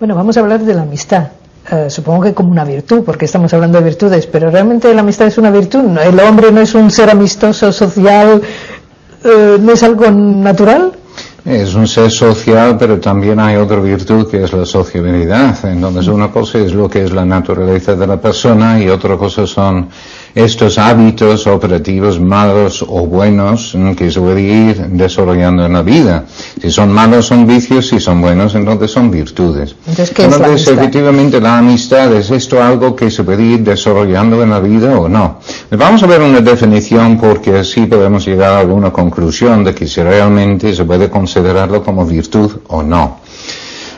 Bueno, vamos a hablar de la amistad. Eh, supongo que como una virtud, porque estamos hablando de virtudes, pero realmente la amistad es una virtud. El hombre no es un ser amistoso, social, eh, no es algo natural. Es un ser social, pero también hay otra virtud que es la sociabilidad. Entonces, una cosa es lo que es la naturaleza de la persona y otra cosa son estos hábitos operativos malos o buenos que se puede ir desarrollando en la vida. Si son malos son vicios, si son buenos entonces son virtudes. Entonces, ¿qué es la efectivamente la amistad es esto algo que se puede ir desarrollando en la vida o no. Vamos a ver una definición porque así podemos llegar a alguna conclusión de que si realmente se puede considerarlo como virtud o no.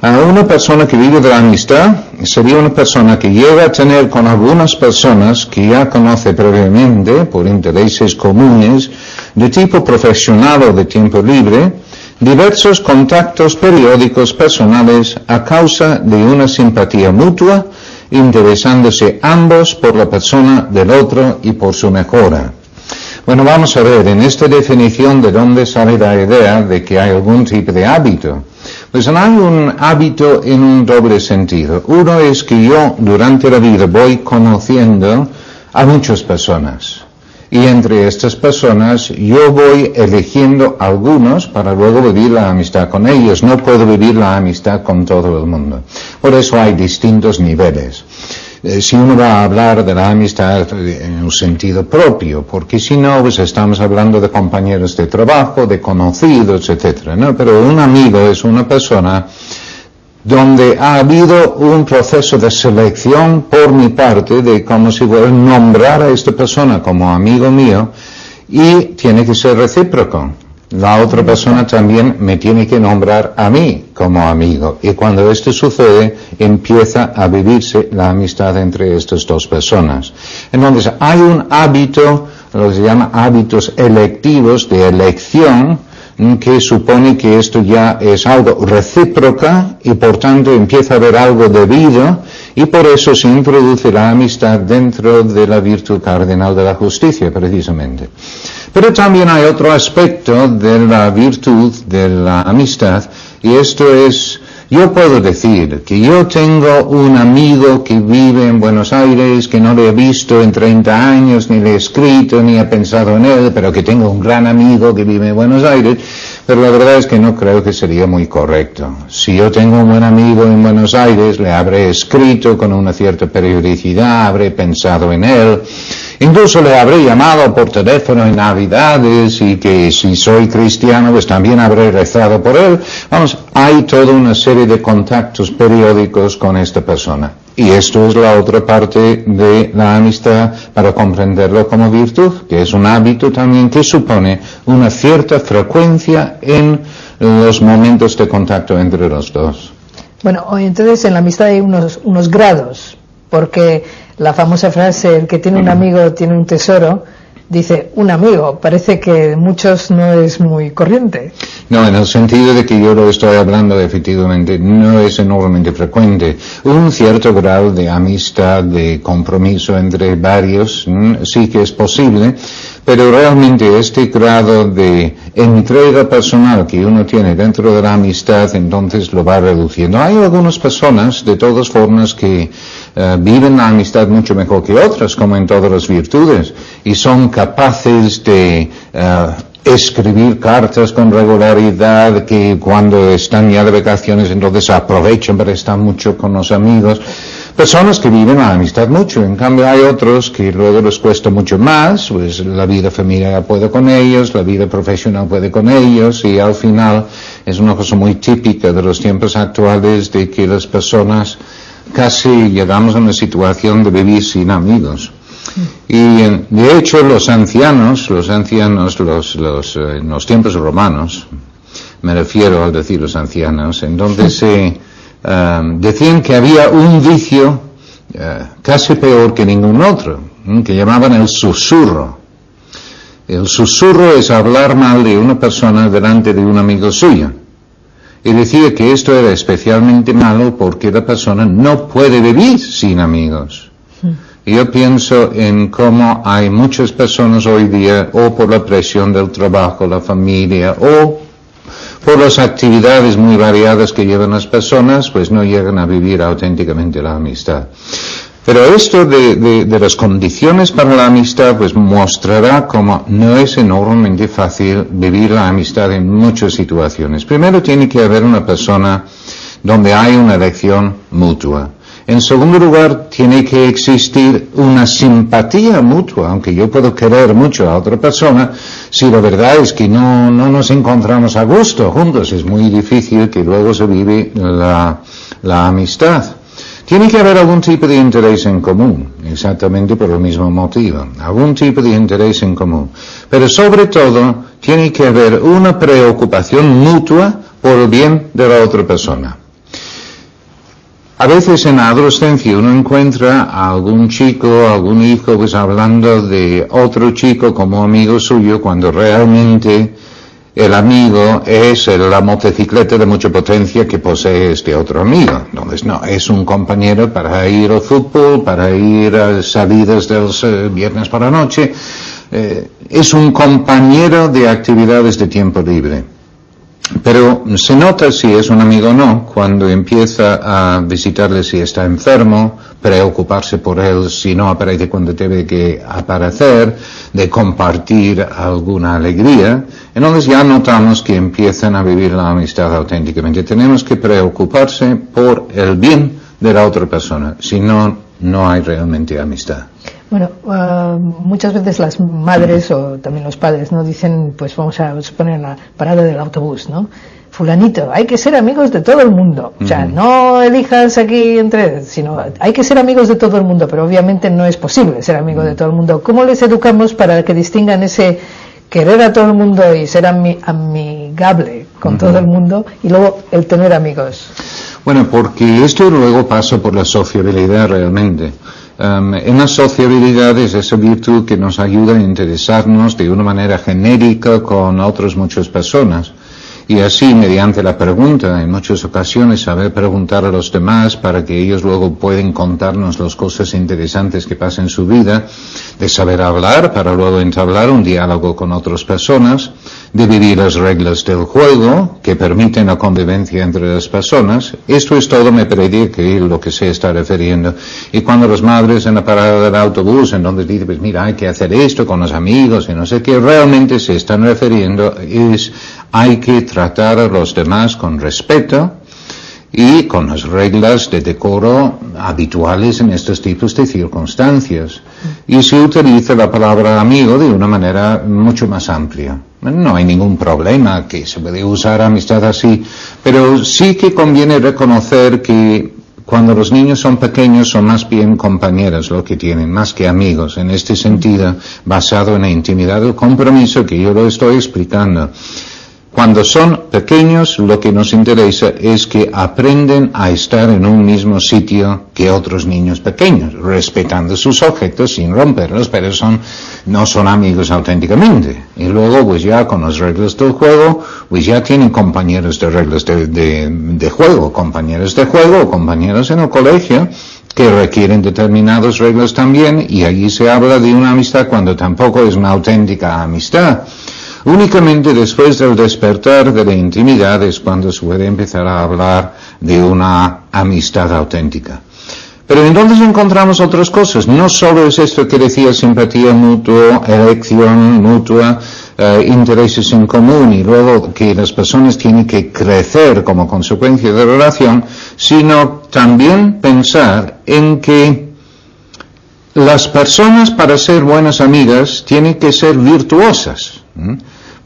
A una persona que vive de la amistad sería una persona que llega a tener con algunas personas que ya conoce previamente por intereses comunes de tipo profesional o de tiempo libre, diversos contactos periódicos personales a causa de una simpatía mutua, interesándose ambos por la persona del otro y por su mejora. Bueno, vamos a ver, en esta definición de dónde sale la idea de que hay algún tipo de hábito. Pues hay un hábito en un doble sentido. Uno es que yo durante la vida voy conociendo a muchas personas. Y entre estas personas yo voy eligiendo algunos para luego vivir la amistad con ellos. No puedo vivir la amistad con todo el mundo. Por eso hay distintos niveles. Eh, si uno va a hablar de la amistad en un sentido propio, porque si no, pues estamos hablando de compañeros de trabajo, de conocidos, etcétera, ¿no? Pero un amigo es una persona donde ha habido un proceso de selección por mi parte de como si fuera nombrar a esta persona como amigo mío y tiene que ser recíproco la otra persona también me tiene que nombrar a mí como amigo. Y cuando esto sucede, empieza a vivirse la amistad entre estas dos personas. Entonces, hay un hábito, lo que se llama hábitos electivos de elección, que supone que esto ya es algo recíproca y por tanto empieza a haber algo debido y por eso se introduce la amistad dentro de la virtud cardinal de la justicia, precisamente. Pero también hay otro aspecto de la virtud de la amistad y esto es yo puedo decir que yo tengo un amigo que vive en Buenos Aires, que no le he visto en 30 años, ni le he escrito, ni he pensado en él, pero que tengo un gran amigo que vive en Buenos Aires, pero la verdad es que no creo que sería muy correcto. Si yo tengo un buen amigo en Buenos Aires, le habré escrito con una cierta periodicidad, habré pensado en él, Incluso le habré llamado por teléfono en Navidades y que si soy cristiano pues también habré rezado por él. Vamos, hay toda una serie de contactos periódicos con esta persona. Y esto es la otra parte de la amistad para comprenderlo como virtud, que es un hábito también que supone una cierta frecuencia en los momentos de contacto entre los dos. Bueno, entonces en la amistad hay unos, unos grados, porque la famosa frase, el que tiene un amigo tiene un tesoro, dice un amigo, parece que muchos no es muy corriente. No, en el sentido de que yo lo estoy hablando efectivamente, no es enormemente frecuente. Un cierto grado de amistad, de compromiso entre varios, mm, sí que es posible, pero realmente este grado de entrega personal que uno tiene dentro de la amistad, entonces lo va reduciendo. Hay algunas personas, de todas formas, que eh, viven la amistad mucho mejor que otras, como en todas las virtudes, y son capaces de eh, escribir cartas con regularidad, que cuando están ya de vacaciones entonces aprovechan para estar mucho con los amigos. Personas que viven la amistad mucho, en cambio hay otros que luego les cuesta mucho más, pues la vida familiar puede con ellos, la vida profesional puede con ellos y al final es una cosa muy típica de los tiempos actuales de que las personas casi llegamos a una situación de vivir sin amigos. Y de hecho los ancianos, los ancianos, los, los, eh, en los tiempos romanos, me refiero al decir los ancianos, entonces se eh, decían que había un vicio eh, casi peor que ningún otro, que llamaban el susurro. El susurro es hablar mal de una persona delante de un amigo suyo. Y decía que esto era especialmente malo porque la persona no puede vivir sin amigos. Yo pienso en cómo hay muchas personas hoy día, o por la presión del trabajo, la familia, o por las actividades muy variadas que llevan las personas, pues no llegan a vivir auténticamente la amistad. Pero esto de, las condiciones para la amistad pues mostrará cómo no es enormemente fácil vivir la amistad en muchas situaciones. Primero tiene que haber una persona donde hay una elección mutua. En segundo lugar, tiene que existir una simpatía mutua, aunque yo puedo querer mucho a otra persona, si la verdad es que no, no nos encontramos a gusto juntos, es muy difícil que luego se vive la, la amistad. Tiene que haber algún tipo de interés en común, exactamente por el mismo motivo, algún tipo de interés en común. Pero sobre todo, tiene que haber una preocupación mutua por el bien de la otra persona. A veces en la adolescencia uno encuentra a algún chico, algún hijo, pues hablando de otro chico como amigo suyo, cuando realmente el amigo es la motocicleta de mucha potencia que posee este otro amigo. Entonces, no, es un compañero para ir al fútbol, para ir a salidas de los eh, viernes por la noche. Eh, es un compañero de actividades de tiempo libre. Pero se nota si es un amigo o no cuando empieza a visitarle si está enfermo, preocuparse por él si no aparece cuando debe que aparecer, de compartir alguna alegría. Entonces ya notamos que empiezan a vivir la amistad auténticamente. Tenemos que preocuparse por el bien de la otra persona, si no, no hay realmente amistad. Bueno, ah, muchas veces las madres o también los padres no dicen, pues vamos a suponer la parada del autobús, ¿no? Fulanito, hay que ser amigos de todo el mundo. O sea, no elijas aquí entre, sino hay que ser amigos de todo el mundo, pero obviamente no es posible ser amigo de todo el mundo. ¿Cómo les educamos para que distingan ese querer a todo el mundo y ser amigable con todo el mundo y luego el tener amigos? Bueno, porque esto luego pasa por la sociabilidad realmente. Um, en las sociabilidades esa virtud que nos ayuda a interesarnos de una manera genérica con otras muchas personas y así mediante la pregunta, en muchas ocasiones saber preguntar a los demás para que ellos luego pueden contarnos las cosas interesantes que pasan en su vida, de saber hablar para luego entablar un diálogo con otras personas, de vivir las reglas del juego que permiten la convivencia entre las personas. Esto es todo, me predique lo que se está refiriendo. Y cuando las madres en la parada del autobús, en donde dicen, pues mira, hay que hacer esto con los amigos y no sé qué, realmente se están refiriendo es hay que tratar a los demás con respeto y con las reglas de decoro habituales en estos tipos de circunstancias. Y se utiliza la palabra amigo de una manera mucho más amplia. No hay ningún problema que se puede usar amistad así, pero sí que conviene reconocer que cuando los niños son pequeños son más bien compañeros lo que tienen, más que amigos, en este sentido, basado en la intimidad del compromiso que yo lo estoy explicando. Cuando son pequeños, lo que nos interesa es que aprenden a estar en un mismo sitio que otros niños pequeños, respetando sus objetos sin romperlos, pero son, no son amigos auténticamente. Y luego, pues ya con las reglas del juego, pues ya tienen compañeros de reglas de, de juego, compañeros de juego, compañeros en el colegio, que requieren determinadas reglas también, y allí se habla de una amistad cuando tampoco es una auténtica amistad. Únicamente después del despertar de la intimidad es cuando se puede empezar a hablar de una amistad auténtica. Pero entonces encontramos otras cosas. No solo es esto que decía simpatía mutua, elección mutua, eh, intereses en común y luego que las personas tienen que crecer como consecuencia de la relación, sino también pensar en que las personas para ser buenas amigas tienen que ser virtuosas.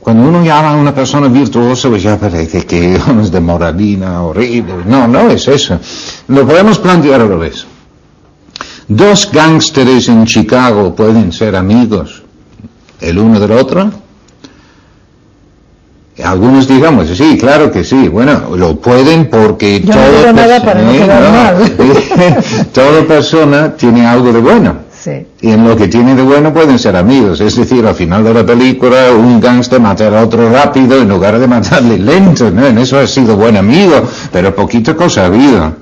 Cuando uno llama a una persona virtuosa, pues ya parece que es de moralina horrible. No, no es eso. Lo podemos plantear al revés. Dos gángsteres en Chicago pueden ser amigos el uno del otro. Algunos digamos, sí, claro que sí. Bueno, lo pueden porque toda, toda persona tiene algo de bueno. Y en lo que tiene de bueno pueden ser amigos. Es decir, al final de la película, un gángster mata a otro rápido en lugar de matarle lento. ¿no? En eso ha sido buen amigo, pero poquita cosa ha habido.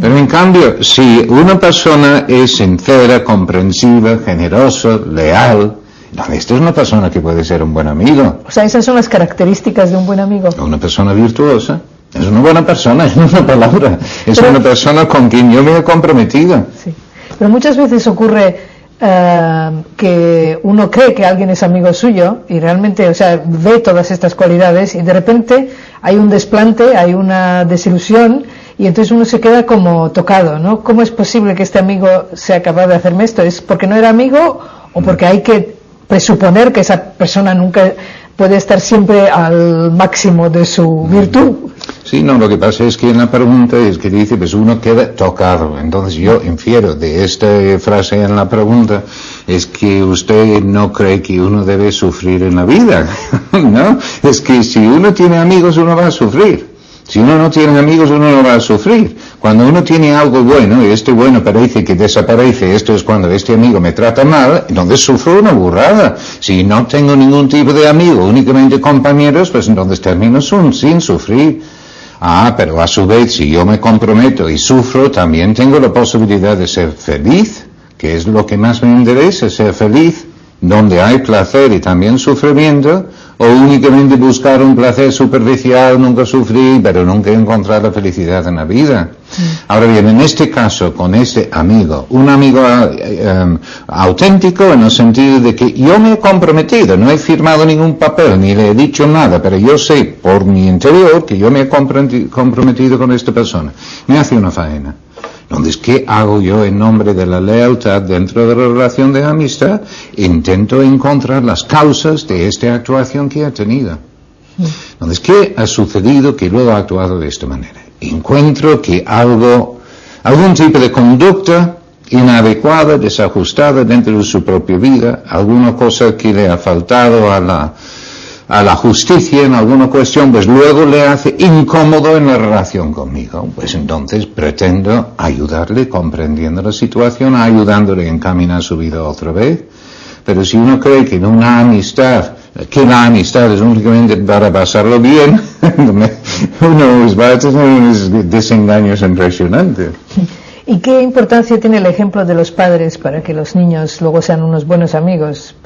Pero en cambio, si una persona es sincera, comprensiva, generosa, leal, No, esta es una persona que puede ser un buen amigo. O sea, esas son las características de un buen amigo. Una persona virtuosa. Es una buena persona, es una palabra. Es Pero- una persona con quien yo me he comprometido. Sí. Pero muchas veces ocurre eh, que uno cree que alguien es amigo suyo y realmente, o sea, ve todas estas cualidades y de repente hay un desplante, hay una desilusión y entonces uno se queda como tocado, ¿no? ¿Cómo es posible que este amigo sea capaz de hacerme esto? ¿Es porque no era amigo o porque hay que presuponer que esa persona nunca puede estar siempre al máximo de su virtud? Sí, no, lo que pasa es que en la pregunta es que dice, pues uno queda tocado. Entonces yo infiero de esta frase en la pregunta es que usted no cree que uno debe sufrir en la vida, ¿no? Es que si uno tiene amigos uno va a sufrir. Si uno no tiene amigos uno no va a sufrir. Cuando uno tiene algo bueno y este bueno parece que desaparece, esto es cuando este amigo me trata mal, entonces sufro una burrada. Si no tengo ningún tipo de amigo, únicamente compañeros, pues entonces termino sun- sin sufrir. Ah, pero a su vez, si yo me comprometo y sufro, también tengo la posibilidad de ser feliz, que es lo que más me interesa, ser feliz, donde hay placer y también sufrimiento, o únicamente buscar un placer superficial, nunca sufrir, pero nunca encontrar la felicidad en la vida. Ahora bien, en este caso, con este amigo, un amigo eh, em, auténtico en el sentido de que yo me he comprometido, no he firmado ningún papel, ni le he dicho nada, pero yo sé por mi interior que yo me he comprometi- comprometido con esta persona. Me hace una faena. Entonces, ¿qué hago yo en nombre de la lealtad dentro de la relación de amistad? Intento encontrar las causas de esta actuación que ha tenido. Entonces, ¿qué ha sucedido que luego ha actuado de esta manera? Encuentro que algo, algún tipo de conducta inadecuada, desajustada dentro de su propia vida, alguna cosa que le ha faltado a la, a la justicia en alguna cuestión, pues luego le hace incómodo en la relación conmigo. Pues entonces pretendo ayudarle comprendiendo la situación, ayudándole a encaminar su vida otra vez. Pero si uno cree que en una amistad, que la amistad es únicamente para pasarlo bien, uno pues, va a tener unos desengaños impresionantes. ¿Y qué importancia tiene el ejemplo de los padres para que los niños luego sean unos buenos amigos?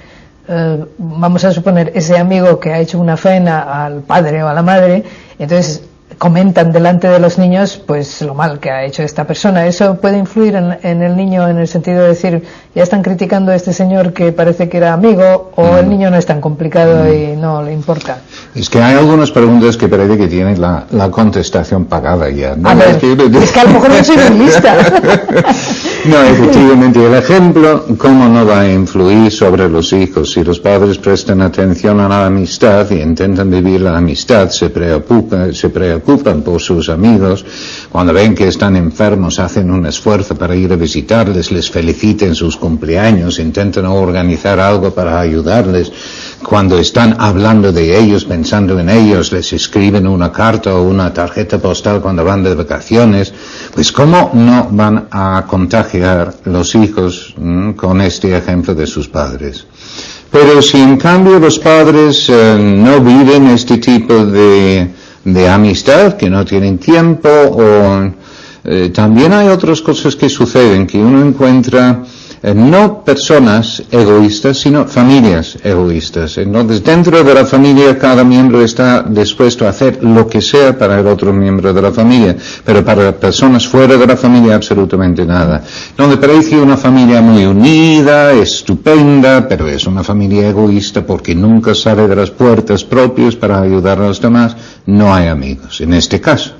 Eh, vamos a suponer ese amigo que ha hecho una faena al padre o a la madre, entonces comentan delante de los niños pues lo mal que ha hecho esta persona. ¿Eso puede influir en, en el niño en el sentido de decir, ya están criticando a este señor que parece que era amigo o el niño no es tan complicado y no le importa? Es que hay algunas preguntas que parece que tienen la, la contestación pagada ya. ¿no? A ver, Es que- a lo mejor no soy lista. No, efectivamente, el ejemplo, ¿cómo no va a influir sobre los hijos? Si los padres prestan atención a la amistad y intentan vivir la amistad, se preocupan, se preocupan por sus amigos, cuando ven que están enfermos hacen un esfuerzo para ir a visitarles, les feliciten sus cumpleaños, intentan organizar algo para ayudarles, cuando están hablando de ellos, pensando en ellos, les escriben una carta o una tarjeta postal cuando van de vacaciones, pues ¿cómo no van a contagiar los hijos mm, con este ejemplo de sus padres? Pero si en cambio los padres eh, no viven este tipo de, de amistad, que no tienen tiempo, o eh, también hay otras cosas que suceden, que uno encuentra no personas egoístas, sino familias egoístas. Entonces, dentro de la familia, cada miembro está dispuesto a hacer lo que sea para el otro miembro de la familia, pero para personas fuera de la familia, absolutamente nada. Donde parece una familia muy unida, estupenda, pero es una familia egoísta porque nunca sale de las puertas propias para ayudar a los demás, no hay amigos, en este caso.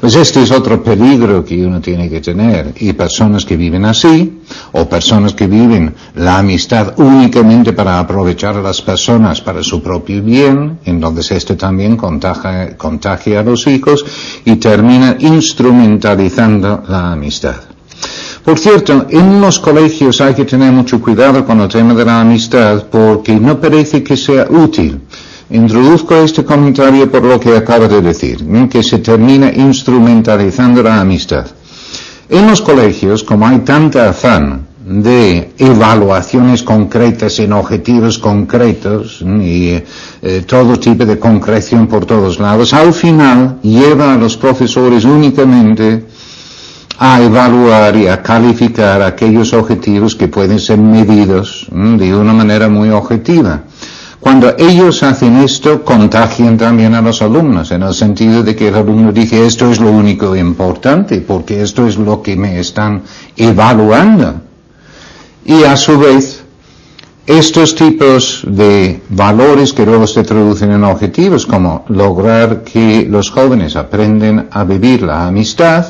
Pues este es otro peligro que uno tiene que tener. Y personas que viven así, o personas que viven la amistad únicamente para aprovechar a las personas para su propio bien, entonces esto también contagia, contagia a los hijos y termina instrumentalizando la amistad. Por cierto, en los colegios hay que tener mucho cuidado con el tema de la amistad porque no parece que sea útil. Introduzco este comentario por lo que acabo de decir, que se termina instrumentalizando la amistad. En los colegios, como hay tanta afán de evaluaciones concretas en objetivos concretos y eh, todo tipo de concreción por todos lados, al final lleva a los profesores únicamente a evaluar y a calificar aquellos objetivos que pueden ser medidos de una manera muy objetiva. Cuando ellos hacen esto, contagian también a los alumnos, en el sentido de que el alumno dice, esto es lo único importante, porque esto es lo que me están evaluando. Y a su vez, estos tipos de valores que luego se traducen en objetivos, como lograr que los jóvenes aprenden a vivir la amistad,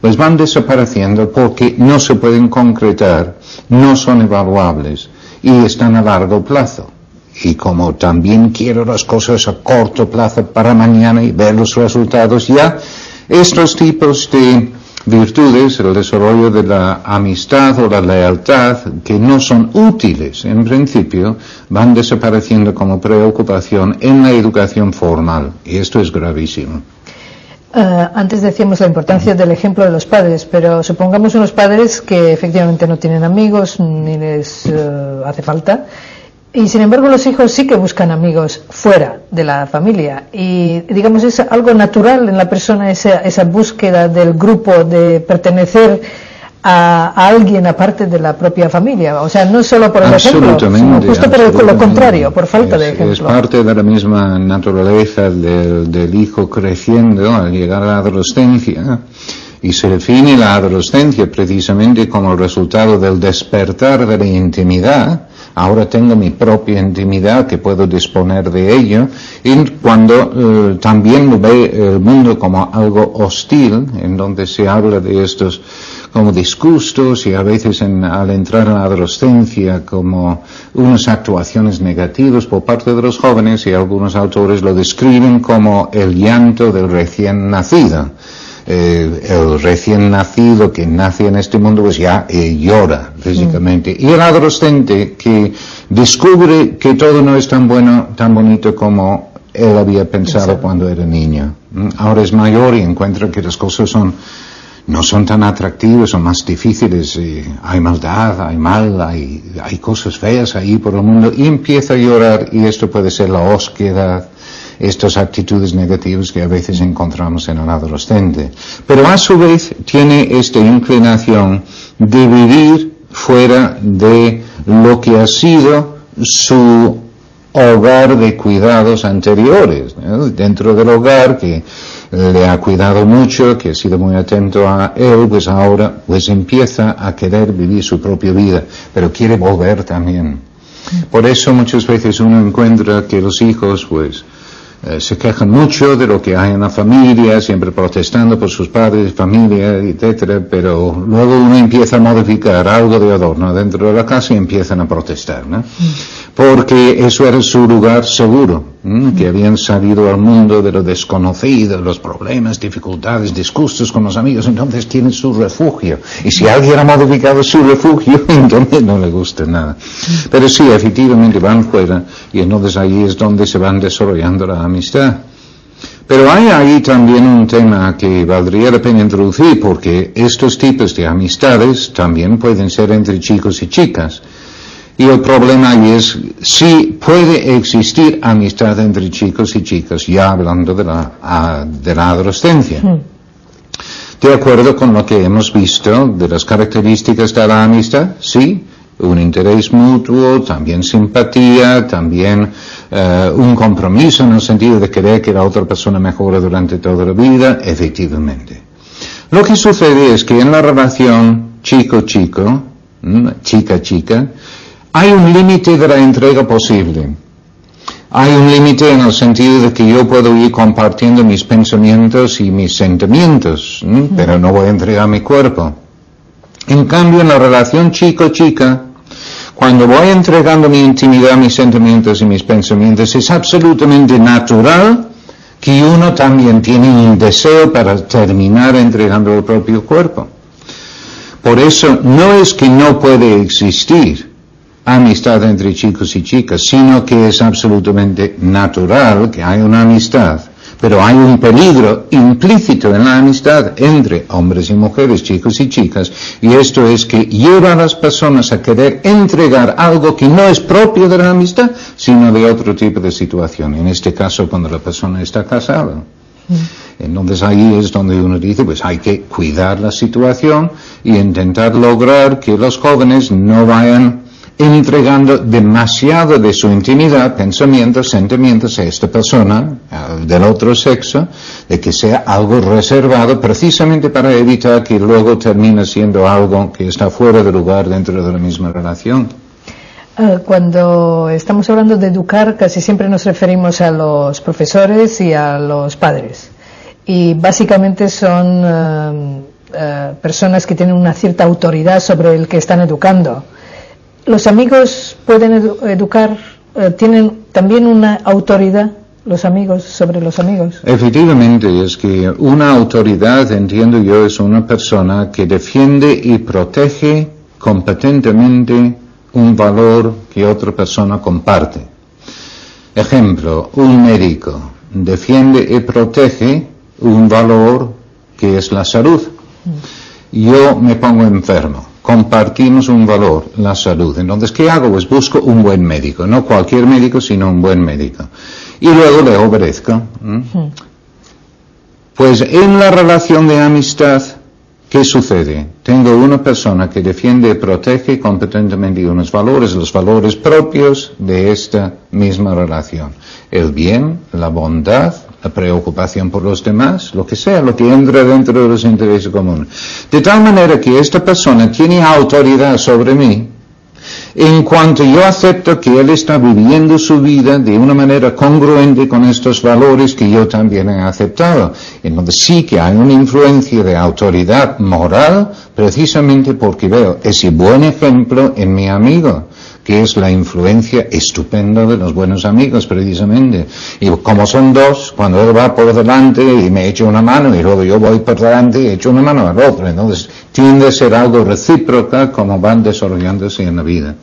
pues van desapareciendo porque no se pueden concretar, no son evaluables y están a largo plazo. Y como también quiero las cosas a corto plazo para mañana y ver los resultados ya, estos tipos de virtudes, el desarrollo de la amistad o la lealtad, que no son útiles en principio, van desapareciendo como preocupación en la educación formal. Y esto es gravísimo. Uh, antes decíamos la importancia del ejemplo de los padres, pero supongamos unos padres que efectivamente no tienen amigos ni les uh, hace falta y sin embargo los hijos sí que buscan amigos fuera de la familia y digamos es algo natural en la persona esa, esa búsqueda del grupo de pertenecer a, a, alguien aparte de la propia familia. O sea, no solo por el ejemplo, sino justo por lo contrario, por falta es, de ejemplo. Es parte de la misma naturaleza del, del hijo creciendo al llegar a la adolescencia y se define la adolescencia precisamente como el resultado del despertar de la intimidad ahora tengo mi propia intimidad que puedo disponer de ello. Y cuando eh, también ve el mundo como algo hostil en donde se habla de estos como disgustos y a veces en, al entrar en la adolescencia como unas actuaciones negativas por parte de los jóvenes y algunos autores lo describen como el llanto del recién nacido eh, el recién nacido que nace en este mundo pues ya eh, llora físicamente. Y el adolescente que descubre que todo no es tan bueno, tan bonito como él había pensado Exacto. cuando era niño. Mm, ahora es mayor y encuentra que las cosas son no son tan atractivas, son más difíciles, hay maldad, hay mal, hay, hay cosas feas ahí por el mundo y empieza a llorar y esto puede ser la osquedad, estas actitudes negativas que a veces encontramos en el adolescente. Pero a su vez tiene esta inclinación de vivir fuera de lo que ha sido su hogar de cuidados anteriores, dentro del hogar que le ha cuidado mucho, que ha sido muy atento a él, pues ahora pues empieza a querer vivir su propia vida, pero quiere volver también. Por eso muchas veces uno encuentra que los hijos pues eh, se quejan mucho de lo que hay en la familia, siempre protestando por sus padres, familia, etcétera, pero luego uno empieza a modificar algo de adorno dentro de la casa y empiezan a protestar, ¿no? Porque eso era su lugar seguro, que habían salido al mundo de lo desconocido, los problemas, dificultades, disgustos con los amigos, entonces tienen su refugio. Y si alguien ha modificado su refugio, entonces no le gusta nada. Pero sí, efectivamente van fuera y entonces ahí es donde se van desarrollando la amistad. Pero hay ahí también un tema que valdría la pena introducir porque estos tipos de amistades también pueden ser entre chicos y chicas. Y el problema ahí es si puede existir amistad entre chicos y chicas, ya hablando de la, a, de la adolescencia. Hmm. De acuerdo con lo que hemos visto de las características de la amistad, sí, un interés mutuo, también simpatía, también eh, un compromiso en el sentido de querer que la otra persona mejore durante toda la vida, efectivamente. Lo que sucede es que en la relación chico-chico, chica-chica, hay un límite de la entrega posible. Hay un límite en el sentido de que yo puedo ir compartiendo mis pensamientos y mis sentimientos, pero no voy a entregar mi cuerpo. En cambio, en la relación chico-chica, cuando voy entregando mi intimidad, mis sentimientos y mis pensamientos, es absolutamente natural que uno también tiene un deseo para terminar entregando el propio cuerpo. Por eso no es que no puede existir amistad entre chicos y chicas, sino que es absolutamente natural que haya una amistad. Pero hay un peligro implícito en la amistad entre hombres y mujeres, chicos y chicas, y esto es que lleva a las personas a querer entregar algo que no es propio de la amistad, sino de otro tipo de situación. En este caso, cuando la persona está casada. Entonces ahí es donde uno dice, pues hay que cuidar la situación y intentar lograr que los jóvenes no vayan entregando demasiado de su intimidad, pensamientos, sentimientos a esta persona del otro sexo, de que sea algo reservado precisamente para evitar que luego termine siendo algo que está fuera de lugar dentro de la misma relación. Ah, cuando estamos hablando de educar, casi siempre nos referimos a los profesores y a los padres. Y básicamente son ah, personas que tienen una cierta autoridad sobre el que están educando los amigos pueden educar, eh, tienen también una autoridad los amigos sobre los amigos. Efectivamente, es que una autoridad, entiendo yo, es una persona que defiende y protege competentemente un valor que otra persona comparte. Ejemplo, un médico defiende y protege un valor que es la salud. Mm. Yo me pongo enfermo compartimos un valor, la salud. Entonces, ¿qué hago? Pues busco un buen médico, no cualquier médico, sino un buen médico. Y luego le obedezco. Pues en la relación de amistad, ¿qué sucede? Tengo una persona que defiende y protege competentemente unos valores, los valores propios de esta misma relación. El bien, la bondad, la preocupación por los demás, lo que sea, lo que entra dentro de los intereses comunes. De tal manera que esta persona tiene autoridad sobre mí en cuanto yo acepto que él está viviendo su vida de una manera congruente con estos valores que yo también he aceptado. Entonces sí que hay una influencia de autoridad moral precisamente porque veo ese buen ejemplo en mi amigo que es la influencia estupenda de los buenos amigos, precisamente. Y como son dos, cuando él va por delante y me echa una mano y luego yo voy por delante y echo una mano al otro, entonces tiende a ser algo recíproca como van desarrollándose en la vida.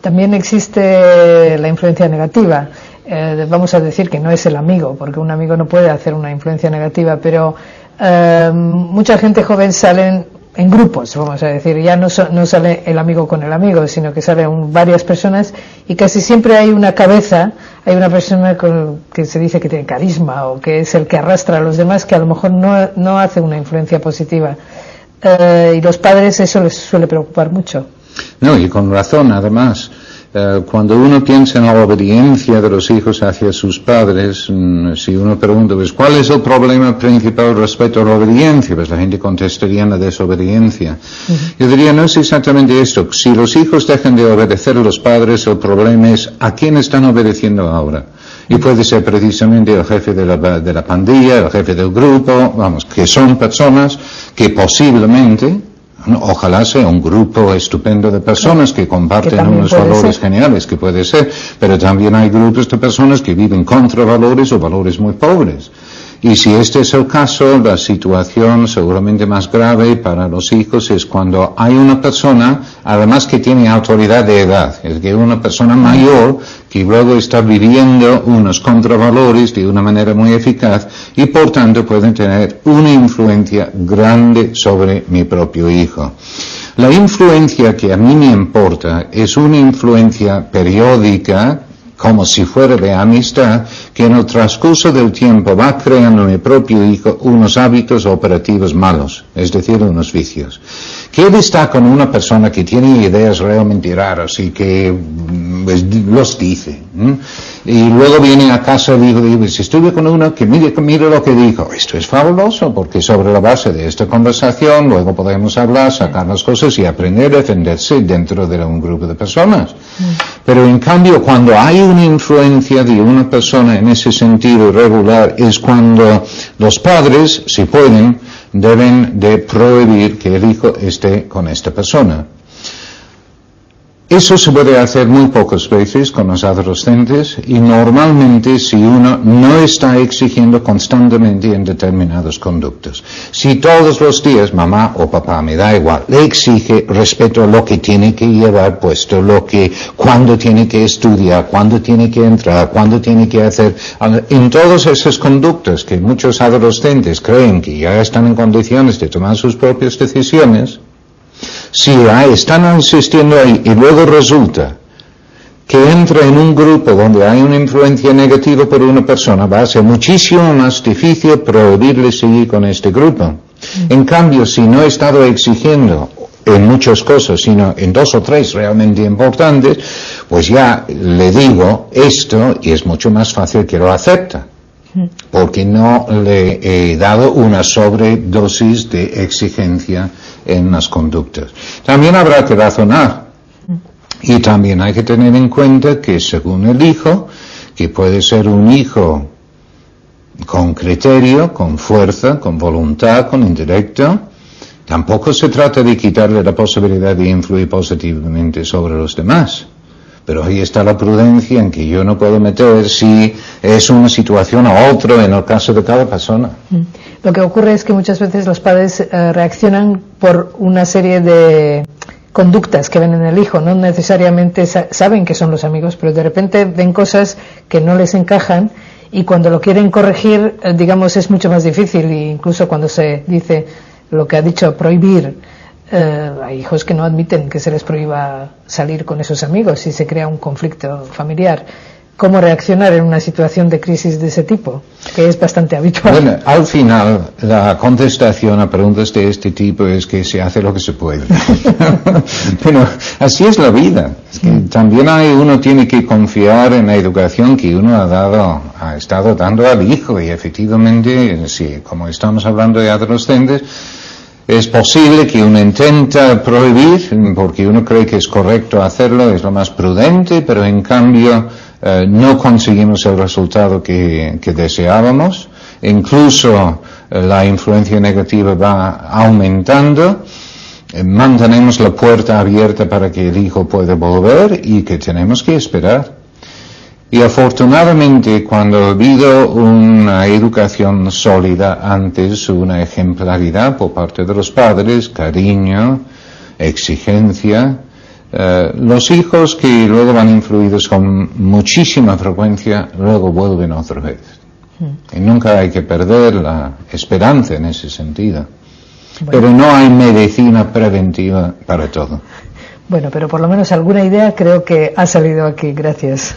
También existe la influencia negativa. Eh, vamos a decir que no es el amigo, porque un amigo no puede hacer una influencia negativa, pero eh, mucha gente joven salen en grupos, vamos a decir, ya no, no sale el amigo con el amigo, sino que salen varias personas y casi siempre hay una cabeza, hay una persona con, que se dice que tiene carisma o que es el que arrastra a los demás que a lo mejor no, no hace una influencia positiva. Eh, y los padres eso les suele preocupar mucho. No, y con razón, además. Eh, cuando uno piensa en la obediencia de los hijos hacia sus padres, mm, si uno pregunta, pues, ¿cuál es el problema principal respecto a la obediencia? Pues la gente contestaría en la desobediencia. Yo diría, no es exactamente esto. Si los hijos dejan de obedecer a los padres, el problema es a quién están obedeciendo ahora. Y puede ser precisamente el jefe de la, de la pandilla, el jefe del grupo, vamos, que son personas que posiblemente Ojalá sea un grupo estupendo de personas que comparten unos valores geniales, que puede ser, pero también hay grupos de personas que viven contra valores o valores muy pobres. Y si este es el caso, la situación seguramente más grave para los hijos es cuando hay una persona, además que tiene autoridad de edad, es que una persona mayor que luego está viviendo unos contravalores de una manera muy eficaz y por tanto pueden tener una influencia grande sobre mi propio hijo. La influencia que a mí me importa es una influencia periódica como si fuera de amistad, que en el transcurso del tiempo va creando en mi propio hijo unos hábitos operativos malos, es decir, unos vicios. ¿Qué destaca con una persona que tiene ideas realmente raras y que pues, los dice? Y luego viene a casa y digo, si estuve con uno que mire, mire lo que dijo. Esto es fabuloso porque sobre la base de esta conversación luego podemos hablar, sacar las cosas y aprender a defenderse dentro de un grupo de personas. Pero en cambio, cuando hay una influencia de una persona en ese sentido regular, es cuando los padres, si pueden, deben de prohibir que el hijo esté con esta persona. Eso se puede hacer muy pocas veces con los adolescentes y normalmente si uno no está exigiendo constantemente en determinados conductos. Si todos los días mamá o papá, me da igual, le exige respecto a lo que tiene que llevar puesto, lo que, cuándo tiene que estudiar, cuándo tiene que entrar, cuándo tiene que hacer, en todos esos conductos que muchos adolescentes creen que ya están en condiciones de tomar sus propias decisiones, si están insistiendo ahí y luego resulta que entra en un grupo donde hay una influencia negativa por una persona, va a ser muchísimo más difícil prohibirle seguir con este grupo. En cambio, si no he estado exigiendo en muchas cosas, sino en dos o tres realmente importantes, pues ya le digo esto y es mucho más fácil que lo acepta. Porque no le he dado una sobredosis de exigencia en las conductas. También habrá que razonar. Y también hay que tener en cuenta que según el hijo, que puede ser un hijo con criterio, con fuerza, con voluntad, con intelecto, tampoco se trata de quitarle la posibilidad de influir positivamente sobre los demás. Pero ahí está la prudencia en que yo no puedo meter si es una situación a otro en el caso de cada persona. Mm. Lo que ocurre es que muchas veces los padres eh, reaccionan por una serie de conductas que ven en el hijo, no necesariamente saben que son los amigos, pero de repente ven cosas que no les encajan y cuando lo quieren corregir, eh, digamos, es mucho más difícil, e incluso cuando se dice lo que ha dicho prohibir, eh, hay hijos que no admiten que se les prohíba salir con esos amigos y se crea un conflicto familiar cómo reaccionar en una situación de crisis de ese tipo, que es bastante habitual. Bueno, al final, la contestación a preguntas de este tipo es que se hace lo que se puede. Pero así es la vida. Mm. también hay, uno tiene que confiar en la educación que uno ha dado, ha estado dando al hijo y efectivamente, sí, como estamos hablando de adolescentes, es posible que uno intenta prohibir porque uno cree que es correcto hacerlo, es lo más prudente, pero en cambio eh, no conseguimos el resultado que, deseábamos, incluso eh, la influencia negativa va aumentando, eh, mantenemos la puerta abierta para que el hijo pueda volver y que tenemos que esperar. Y afortunadamente cuando ha habido una educación sólida antes, una ejemplaridad por parte de los padres, cariño, exigencia, eh, los hijos que luego van influidos con muchísima frecuencia, luego vuelven otra vez. Hmm. Y nunca hay que perder la esperanza en ese sentido. Pero no hay medicina preventiva para todo. Bueno, pero por lo menos alguna idea creo que ha salido aquí. Gracias.